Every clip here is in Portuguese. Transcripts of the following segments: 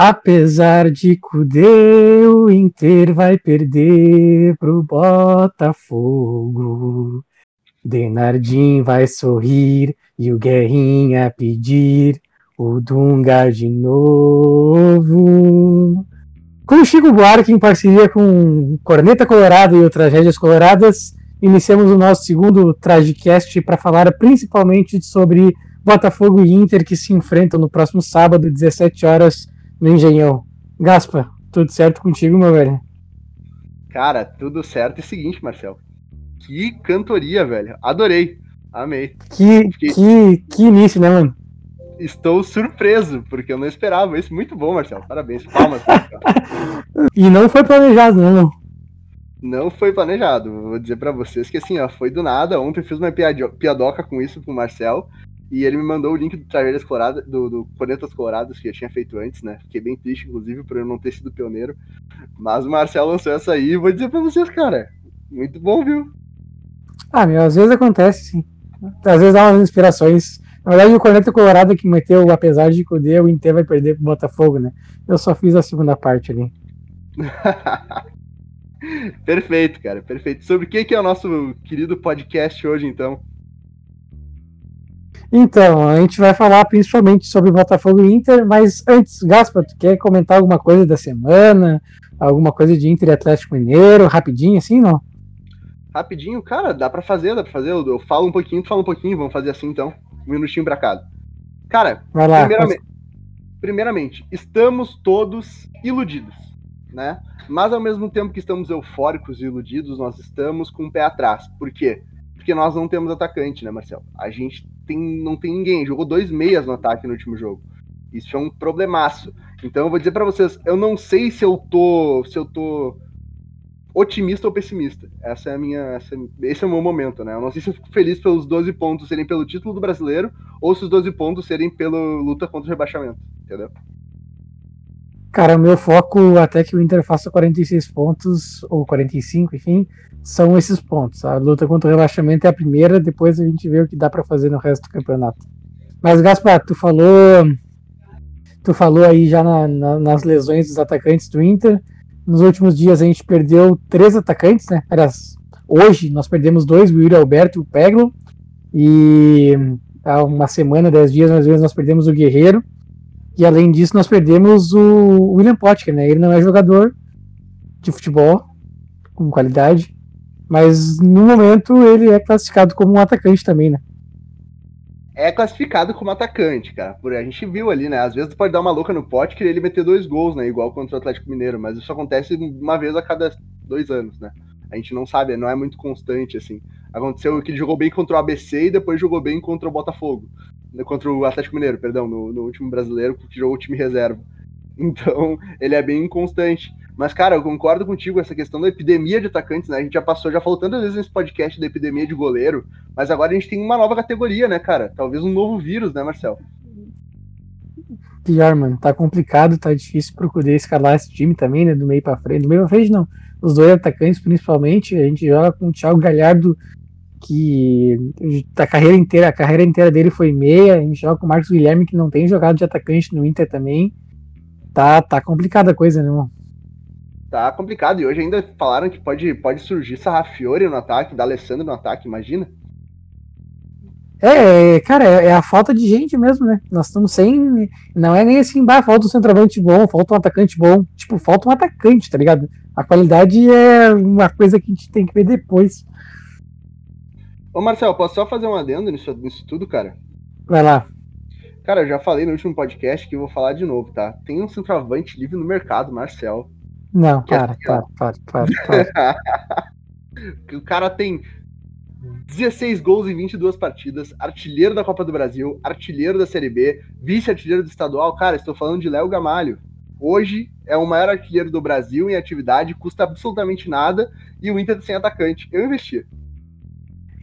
Apesar de Cudê, o Inter vai perder pro Botafogo. Denardim vai sorrir e o Guerrinha pedir o Dunga de novo. Com o Chico Buarque em parceria com Corneta Colorado e o Tragédias Coloradas, iniciamos o nosso segundo Tragicast para falar principalmente sobre Botafogo e Inter que se enfrentam no próximo sábado, 17 horas, no Engenhão. Gaspa, tudo certo contigo, meu velho? Cara, tudo certo. E seguinte, Marcel. Que cantoria, velho. Adorei. Amei. Que, que, que início, né, mano? Estou surpreso, porque eu não esperava isso. Muito bom, Marcel. Parabéns. Palmas. e não foi planejado, né, não? Não foi planejado. Vou dizer para vocês que assim, ó, foi do nada. Ontem eu fiz uma piadoca com isso com o Marcel. E ele me mandou o link do Tragédias Coloradas, do, do Coloradas, que eu tinha feito antes, né? Fiquei bem triste, inclusive, por eu não ter sido pioneiro. Mas o Marcel lançou essa aí e vou dizer pra vocês, cara. Muito bom, viu? Ah, meu, às vezes acontece, sim. Às vezes dá umas inspirações. Na verdade, o Corneta Colorado que meteu, apesar de Cudê, o Inter vai perder pro Botafogo, né? Eu só fiz a segunda parte ali. perfeito, cara, perfeito. Sobre o que, que é o nosso querido podcast hoje, então? Então, a gente vai falar principalmente sobre Botafogo e Inter, mas antes, Gaspa, tu quer comentar alguma coisa da semana? Alguma coisa de Inter e Atlético Mineiro, rapidinho assim, não? Rapidinho, cara, dá pra fazer, dá pra fazer. Eu, eu falo um pouquinho, tu fala um pouquinho, vamos fazer assim então. Um minutinho pra cada. Cara, lá, primeiramente, primeiramente, estamos todos iludidos, né? Mas ao mesmo tempo que estamos eufóricos e iludidos, nós estamos com o pé atrás. Por quê? Porque nós não temos atacante, né, Marcelo? A gente tem, não tem ninguém. Jogou dois meias no ataque no último jogo. Isso é um problemaço. Então eu vou dizer para vocês, eu não sei se eu tô, se eu tô otimista ou pessimista. Essa é a minha, essa, esse é o meu momento, né? Eu não sei se eu fico feliz pelos 12 pontos serem pelo título do Brasileiro ou se os 12 pontos serem pela luta contra o rebaixamento, entendeu? Cara, o meu foco até que o Inter faça 46 pontos, ou 45, enfim, são esses pontos. A luta contra o rebaixamento é a primeira, depois a gente vê o que dá para fazer no resto do campeonato. Mas, Gaspar, tu falou. Tu falou aí já na, na, nas lesões dos atacantes do Inter. Nos últimos dias a gente perdeu três atacantes, né? Aliás, hoje nós perdemos dois, o Yuri Alberto e o Peglo. E há uma semana, dez dias mais ou menos, nós perdemos o Guerreiro. E além disso, nós perdemos o William Potker, né? Ele não é jogador de futebol com qualidade, mas no momento ele é classificado como um atacante também, né? É classificado como atacante, cara. Por a gente viu ali, né? Às vezes tu pode dar uma louca no Potker e ele meter dois gols, né? Igual contra o Atlético Mineiro, mas isso acontece uma vez a cada dois anos, né? A gente não sabe, não é muito constante assim. Aconteceu que ele jogou bem contra o ABC e depois jogou bem contra o Botafogo contra o Atlético Mineiro, perdão, no, no último brasileiro, que jogou o time reserva. Então, ele é bem inconstante. Mas, cara, eu concordo contigo, essa questão da epidemia de atacantes, né? A gente já passou, já falou tantas vezes nesse podcast da epidemia de goleiro, mas agora a gente tem uma nova categoria, né, cara? Talvez um novo vírus, né, Marcel? Pior, mano. Tá complicado, tá difícil procurar escalar esse time também, né? Do meio pra frente. Do meio pra frente, não. Os dois atacantes, principalmente. A gente joga com o Thiago Galhardo que a carreira inteira, a carreira inteira dele foi meia, a gente joga com o Marcos Guilherme que não tem jogado de atacante no Inter também. Tá, tá complicada a coisa, né, irmão? Tá complicado, e hoje ainda falaram que pode, pode surgir Sarrafiore no ataque, da Alessandro no ataque, imagina? É, cara, é, é, a falta de gente mesmo, né? Nós estamos sem. Não é nem assim, bah, falta um centroavante bom, falta um atacante bom. Tipo, falta um atacante, tá ligado? A qualidade é uma coisa que a gente tem que ver depois. Ô Marcel, posso só fazer um adendo nisso, nisso tudo, cara? Vai lá. Cara, eu já falei no último podcast que eu vou falar de novo, tá? Tem um centroavante livre no mercado, Marcel. Não, para, é para, para, para, para. o cara tem 16 gols em 22 partidas, artilheiro da Copa do Brasil, artilheiro da Série B, vice-artilheiro do estadual. Cara, estou falando de Léo Gamalho. Hoje é o maior artilheiro do Brasil em atividade, custa absolutamente nada e o Inter sem atacante. Eu investi.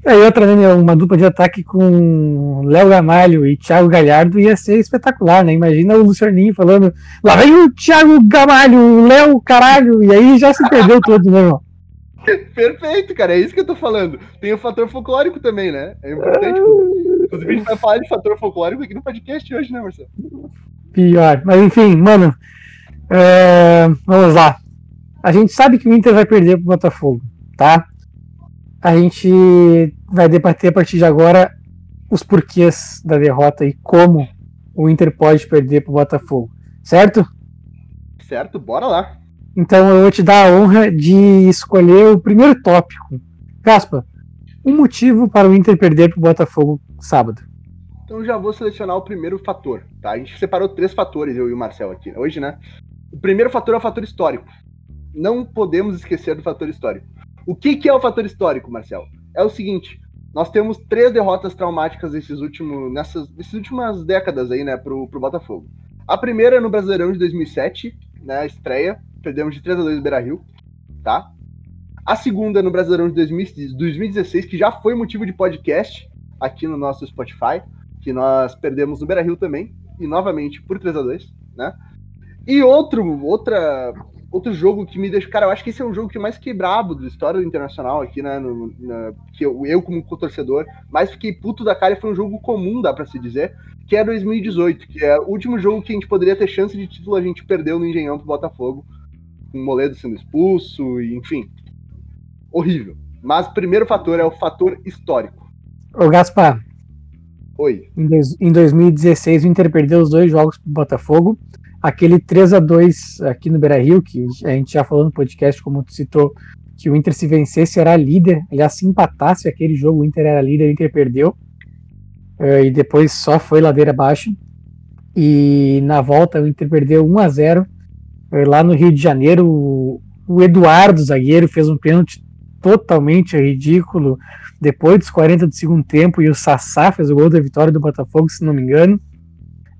E aí outra, né, uma dupla de ataque com Léo Gamalho e Thiago Galhardo ia ser espetacular, né? Imagina o Lucianinho falando, lá vem o Thiago Gamalho, o Léo caralho, e aí já se perdeu todo, né, irmão? Perfeito, cara, é isso que eu tô falando. Tem o fator folclórico também, né? É importante. Inclusive, a gente vai falar de fator folclórico aqui no podcast hoje, né, Marcelo? Pior. Mas enfim, mano, É, vamos lá. A gente sabe que o Inter vai perder pro Botafogo, tá? A gente vai debater a partir de agora os porquês da derrota e como o Inter pode perder pro Botafogo, certo? Certo, bora lá. Então eu vou te dar a honra de escolher o primeiro tópico. Gaspa, um motivo para o Inter perder pro Botafogo sábado. Então já vou selecionar o primeiro fator, tá? A gente separou três fatores, eu e o Marcel aqui, hoje, né? O primeiro fator é o fator histórico. Não podemos esquecer do fator histórico. O que, que é o fator histórico, Marcel? É o seguinte: nós temos três derrotas traumáticas nesses últimos, nessas, nessas últimas décadas aí, né, pro, pro Botafogo. A primeira é no Brasileirão de 2007, né, estreia, perdemos de 3 a 2 no Beira-Rio, tá? A segunda é no Brasileirão de 2016, que já foi motivo de podcast aqui no nosso Spotify, que nós perdemos no Beira-Rio também, e novamente por 3 a 2 né? E outro, outra, outro jogo que me deixa. Cara, eu acho que esse é um jogo que mais quebrado da história do Internacional aqui, né? No, na, que eu, eu, como torcedor, mais fiquei puto da cara e foi um jogo comum, dá pra se dizer, que é 2018, que é o último jogo que a gente poderia ter chance de título, a gente perdeu no Engenhão pro Botafogo, com o Moledo sendo expulso, e, enfim. Horrível. Mas o primeiro fator é o fator histórico. Ô, Gaspar. Oi. Em, 2016, o Inter perdeu os dois jogos pro Botafogo aquele 3 a 2 aqui no Beira Rio, que a gente já falou no podcast, como tu citou, que o Inter se vencesse era líder, aliás, se empatasse aquele jogo, o Inter era líder, o Inter perdeu, uh, e depois só foi ladeira abaixo. E na volta o Inter perdeu 1 a 0 uh, eh, lá no Rio de Janeiro. O Eduardo, zagueiro, fez um pênalti totalmente ridículo depois dos 40 do segundo tempo, e o Sassá fez o gol da vitória do Botafogo, se não me engano.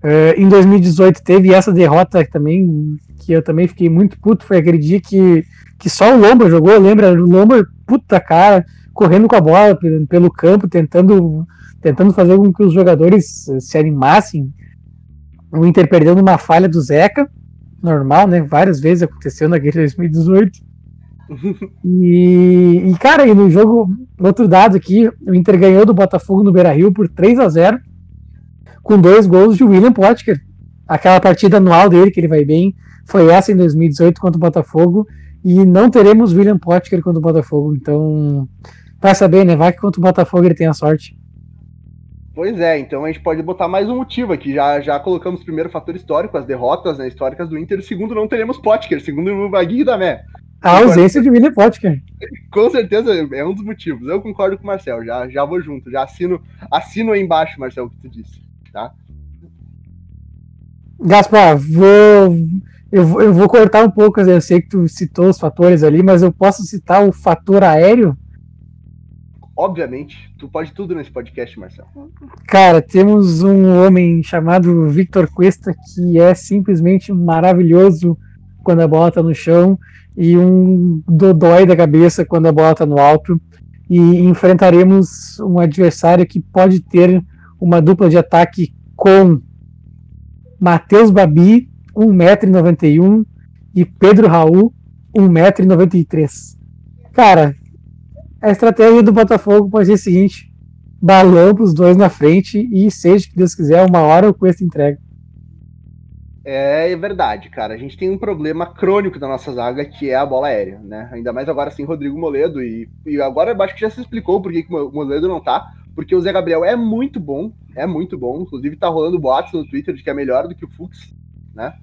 Uh, em 2018 teve essa derrota também, que eu também fiquei muito puto. Foi aquele dia que, que só o Lomba jogou, lembra? O Lomba, puta cara, correndo com a bola pelo campo, tentando, tentando fazer com que os jogadores se animassem. O Inter perdeu numa falha do Zeca, normal, né? Várias vezes aconteceu naquele 2018. e, e, cara, e no jogo, outro dado aqui, o Inter ganhou do Botafogo no Beira Rio por 3 a 0 com dois gols de William Potker. Aquela partida anual dele, que ele vai bem, foi essa em 2018 contra o Botafogo. E não teremos William Potker contra o Botafogo. Então, vai saber, né? Vai que contra o Botafogo ele tem a sorte. Pois é, então a gente pode botar mais um motivo aqui. Já, já colocamos o primeiro fator histórico, as derrotas né, históricas do Inter. Segundo, não teremos Potker. Segundo, o Vaguinho da Mé. A ausência de William Potker. Com certeza é um dos motivos. Eu concordo com o Marcel. Já, já vou junto. Já assino, assino aí embaixo, Marcel, o que tu disse tá? Gaspar, vou, eu, eu vou cortar um pouco, eu sei que tu citou os fatores ali, mas eu posso citar o fator aéreo? Obviamente, tu pode tudo nesse podcast, Marcelo. Cara, temos um homem chamado Victor Cuesta que é simplesmente maravilhoso quando a bola tá no chão e um dodói da cabeça quando a bola tá no alto. E enfrentaremos um adversário que pode ter uma dupla de ataque com Matheus Babi, 1,91m, e Pedro Raul, 1,93m. Cara, a estratégia do Botafogo pode ser a seguinte: balão para os dois na frente e seja que Deus quiser, uma hora o Cuesta entrega. É verdade, cara. A gente tem um problema crônico da nossa zaga, que é a bola aérea, né? Ainda mais agora sem Rodrigo Moledo. E, e agora acho que já se explicou por que o Moledo não tá porque o Zé Gabriel é muito bom, é muito bom. Inclusive tá rolando boatos no Twitter de que é melhor do que o Fux, né?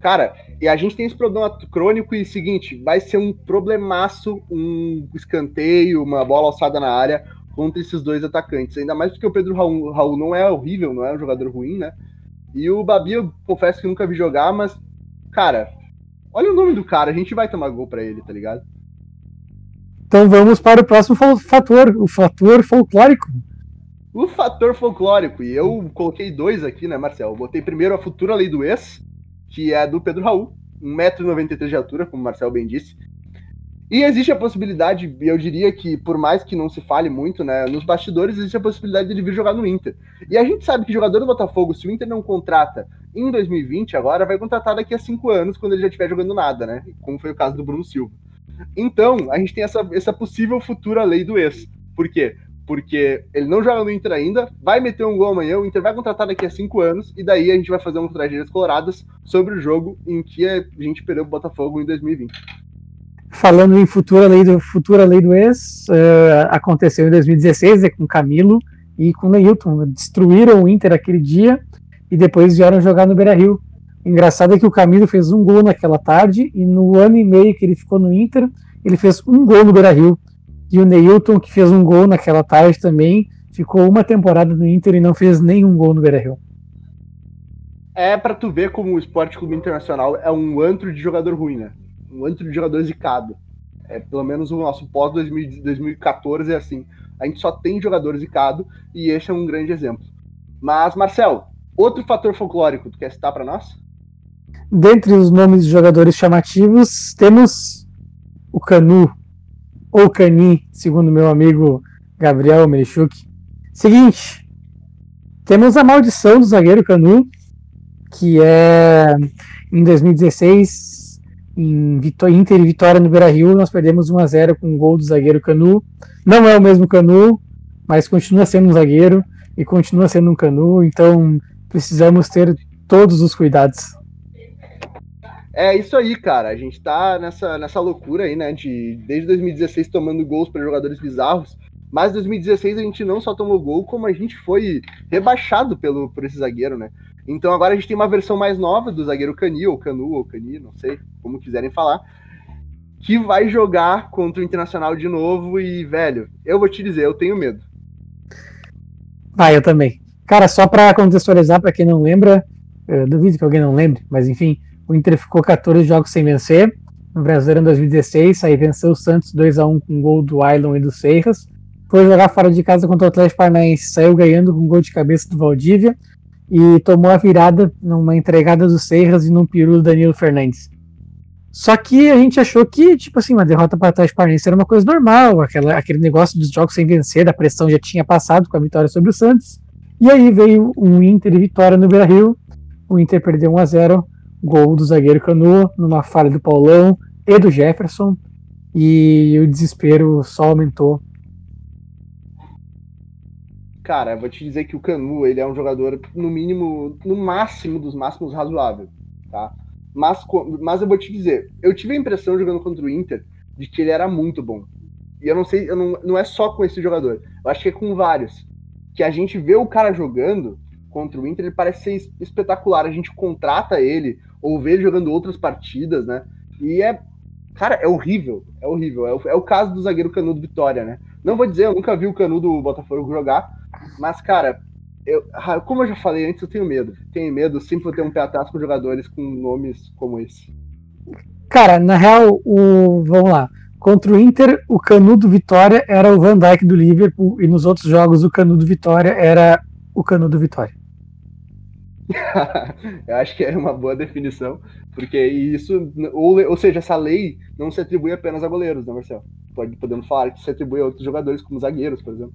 Cara, e a gente tem esse problema crônico e seguinte, vai ser um problemaço, um escanteio, uma bola alçada na área contra esses dois atacantes. Ainda mais porque o Pedro Raul, Raul não é horrível, não é um jogador ruim, né? E o Babi, eu confesso que nunca vi jogar, mas, cara, olha o nome do cara, a gente vai tomar gol pra ele, tá ligado? Então vamos para o próximo fator, o fator folclórico. O fator folclórico, e eu coloquei dois aqui, né, Marcel? Eu botei primeiro a futura lei do ex, que é do Pedro Raul, 1,93m de altura, como o Marcel bem disse. E existe a possibilidade, eu diria que, por mais que não se fale muito, né, nos bastidores existe a possibilidade de ele vir jogar no Inter. E a gente sabe que jogador do Botafogo, se o Inter não contrata em 2020, agora vai contratar daqui a cinco anos, quando ele já estiver jogando nada, né? Como foi o caso do Bruno Silva. Então, a gente tem essa, essa possível futura lei do ex. Por quê? porque ele não joga no Inter ainda, vai meter um gol amanhã, o Inter vai contratar daqui a cinco anos, e daí a gente vai fazer um tragédias coloradas sobre o jogo em que a gente perdeu o Botafogo em 2020. Falando em futura lei do, futura lei do ex, uh, aconteceu em 2016 né, com Camilo e com Neilton. Destruíram o Inter aquele dia e depois vieram jogar no Beira Rio. Engraçado é que o Camilo fez um gol naquela tarde e no ano e meio que ele ficou no Inter, ele fez um gol no Beira Rio. E o Neilton, que fez um gol naquela tarde também, ficou uma temporada no Inter e não fez nenhum gol no Beira-Rio. É para tu ver como o Esporte Clube Internacional é um antro de jogador ruim, né? Um antro de jogador zicado. É, pelo menos o nosso pós 2014 é assim. A gente só tem jogador zicado e esse é um grande exemplo. Mas, Marcel, outro fator folclórico, tu quer citar para nós? Dentre os nomes de jogadores chamativos, temos o Canu, ou Cani, segundo meu amigo Gabriel Merichuk. Seguinte, temos a maldição do zagueiro Canu, que é em 2016, em Inter e Vitória no Beira-Rio, nós perdemos 1 a 0 com o um gol do zagueiro Canu. Não é o mesmo Canu, mas continua sendo um zagueiro e continua sendo um Canu, então precisamos ter todos os cuidados. É isso aí, cara. A gente tá nessa, nessa loucura aí, né? De, desde 2016 tomando gols para jogadores bizarros. Mas 2016 a gente não só tomou gol, como a gente foi rebaixado pelo, por esse zagueiro, né? Então agora a gente tem uma versão mais nova do zagueiro Cani, ou Canu, ou Cani, não sei como quiserem falar, que vai jogar contra o Internacional de novo. E, velho, eu vou te dizer, eu tenho medo. Ah, eu também. Cara, só para contextualizar, para quem não lembra, duvido que alguém não lembre, mas enfim, o Inter ficou 14 jogos sem vencer. No Brasileiro em 2016, aí venceu o Santos 2 a 1 com gol do Ailon e do Seiras. Foi jogar fora de casa contra o Atlético Paranaense, saiu ganhando com gol de cabeça do Valdívia e tomou a virada numa entregada do Seiras e num peru do Danilo Fernandes. Só que a gente achou que, tipo assim, uma derrota para o Atlético Paranaense era uma coisa normal, aquela, aquele negócio dos jogos sem vencer, da pressão já tinha passado com a vitória sobre o Santos. E aí veio um Inter e vitória no Beira-Rio. O Inter perdeu 1 a 0 Gol do zagueiro Canu, numa falha do Paulão e do Jefferson. E o desespero só aumentou. Cara, vou te dizer que o Canu, ele é um jogador, no mínimo, no máximo dos máximos razoável, tá? Mas, mas eu vou te dizer, eu tive a impressão jogando contra o Inter de que ele era muito bom. E eu não sei, eu não, não é só com esse jogador, eu acho que é com vários. Que a gente vê o cara jogando contra o Inter, ele parece ser espetacular. A gente contrata ele, ou ver ele jogando outras partidas, né? E é. Cara, é horrível. É horrível. É o, é o caso do zagueiro Canudo Vitória, né? Não vou dizer, eu nunca vi o Canudo do Botafogo jogar, mas, cara, eu, como eu já falei antes, eu tenho medo. Tenho medo, sempre vou ter um pé atrás com jogadores com nomes como esse. Cara, na real, o. Vamos lá. Contra o Inter, o Canudo Vitória era o Van Dijk do Liverpool, e nos outros jogos, o Canudo Vitória era o Canudo Vitória. eu acho que é uma boa definição, porque isso, ou, ou seja, essa lei não se atribui apenas a goleiros, né, Marcelo? Pode, podemos falar que se atribui a outros jogadores, como zagueiros, por exemplo.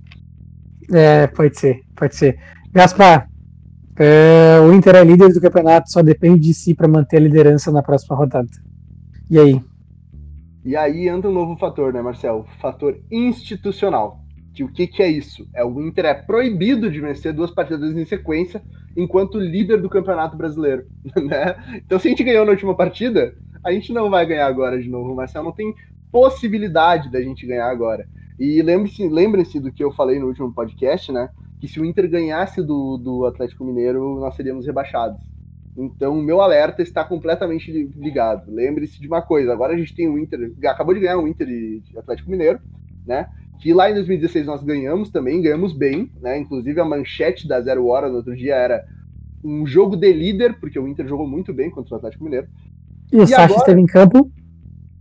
É, pode ser, pode ser. Gaspar, é, o Inter é líder do campeonato, só depende de si para manter a liderança na próxima rodada. E aí? E aí entra um novo fator, né, Marcelo? Fator institucional. Que o que, que é isso? É o Inter é proibido de vencer duas partidas em sequência enquanto líder do Campeonato Brasileiro, né? Então, se a gente ganhou na última partida, a gente não vai ganhar agora de novo. Marcelo não tem possibilidade da gente ganhar agora. E lembre-se lembre do que eu falei no último podcast, né? Que se o Inter ganhasse do, do Atlético Mineiro, nós seríamos rebaixados. Então, o meu alerta está completamente ligado. Lembre-se de uma coisa: agora a gente tem o Inter, acabou de ganhar o Inter e Atlético Mineiro, né? Que lá em 2016 nós ganhamos também, ganhamos bem, né? Inclusive a manchete da Zero Hora no outro dia era um jogo de líder, porque o Inter jogou muito bem contra o Atlético Mineiro. E, e o Sacha agora... esteve em campo?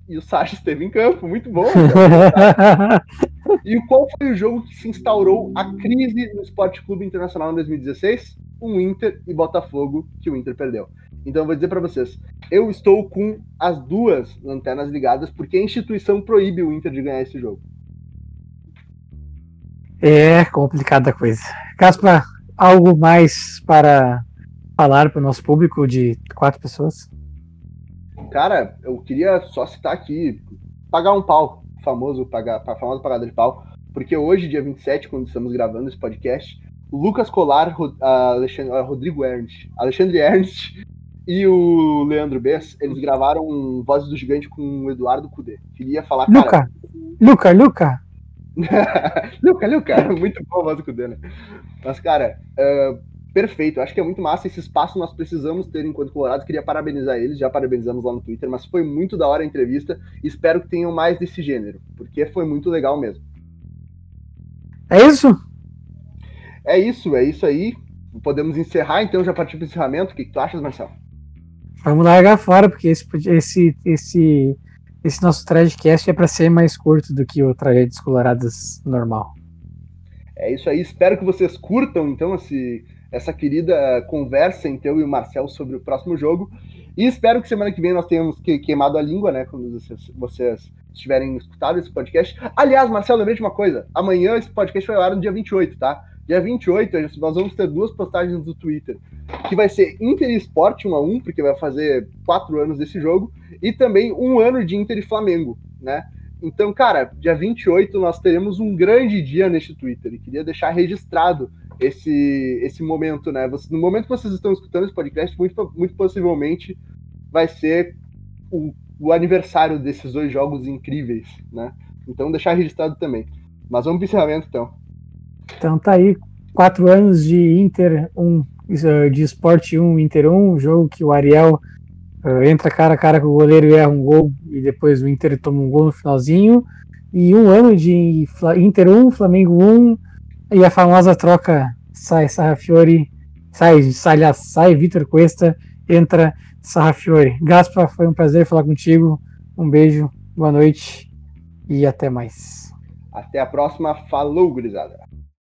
E o Sacha esteve em campo, muito bom. e qual foi o jogo que se instaurou a crise no Esporte Clube Internacional em 2016? Um Inter e Botafogo, que o Inter perdeu. Então eu vou dizer para vocês, eu estou com as duas lanternas ligadas porque a instituição proíbe o Inter de ganhar esse jogo. É complicada a coisa. Caspar, algo mais para falar para o nosso público de quatro pessoas? Cara, eu queria só citar aqui, pagar um pau, famoso pagar, famoso pagada de pau, porque hoje, dia 27, quando estamos gravando esse podcast, Lucas Colar, Alexandre, Rodrigo Ernst, Alexandre Ernst e o Leandro Bess, eles gravaram Vozes do Gigante com o Eduardo Cudê. Queria falar, cara... Luca, Luca, Luca! Luca! Muito bom a voz do Cudê, né? Mas, cara, uh, perfeito. Acho que é muito massa esse espaço nós precisamos ter enquanto Colorado. Queria parabenizar eles, já parabenizamos lá no Twitter, mas foi muito da hora a entrevista. Espero que tenham mais desse gênero, porque foi muito legal mesmo. É isso? É isso, é isso aí. Podemos encerrar então, já partir para o encerramento. O que, que tu achas, Marcelo? Vamos largar fora, porque esse, esse, esse, esse nosso Tragcast é para ser mais curto do que o Tragédias Coloradas normal. É isso aí. Espero que vocês curtam então esse, essa querida conversa entre eu e o Marcel sobre o próximo jogo. E espero que semana que vem nós tenhamos que, queimado a língua, né? Quando vocês, vocês tiverem escutado esse podcast. Aliás, Marcelo, lembrei de uma coisa. Amanhã esse podcast vai ao ar no dia 28, tá? Dia 28, nós vamos ter duas postagens do Twitter, que vai ser Inter Esporte 1 a 1 porque vai fazer quatro anos desse jogo, e também um ano de Inter e Flamengo, né? Então, cara, dia 28 nós teremos um grande dia neste Twitter, e queria deixar registrado esse, esse momento, né? no momento que vocês estão escutando esse podcast, muito, muito possivelmente vai ser o, o aniversário desses dois jogos incríveis, né? Então, deixar registrado também. Mas vamos para o encerramento, então. Então tá aí, quatro anos de Inter 1, eh, de Sport 1, Inter 1, um jogo que o Ariel uh, entra cara a cara com o goleiro e erra um gol, e depois o Inter toma um gol no finalzinho. E um ano de Inter 1, Flamengo 1, e a famosa troca sai Sarrafiore, sai, sai, sai Vitor Cuesta, entra Sarrafiore. Gaspa, foi um prazer falar contigo. Um beijo, boa noite e até mais. Até a próxima. Falou, gurizada.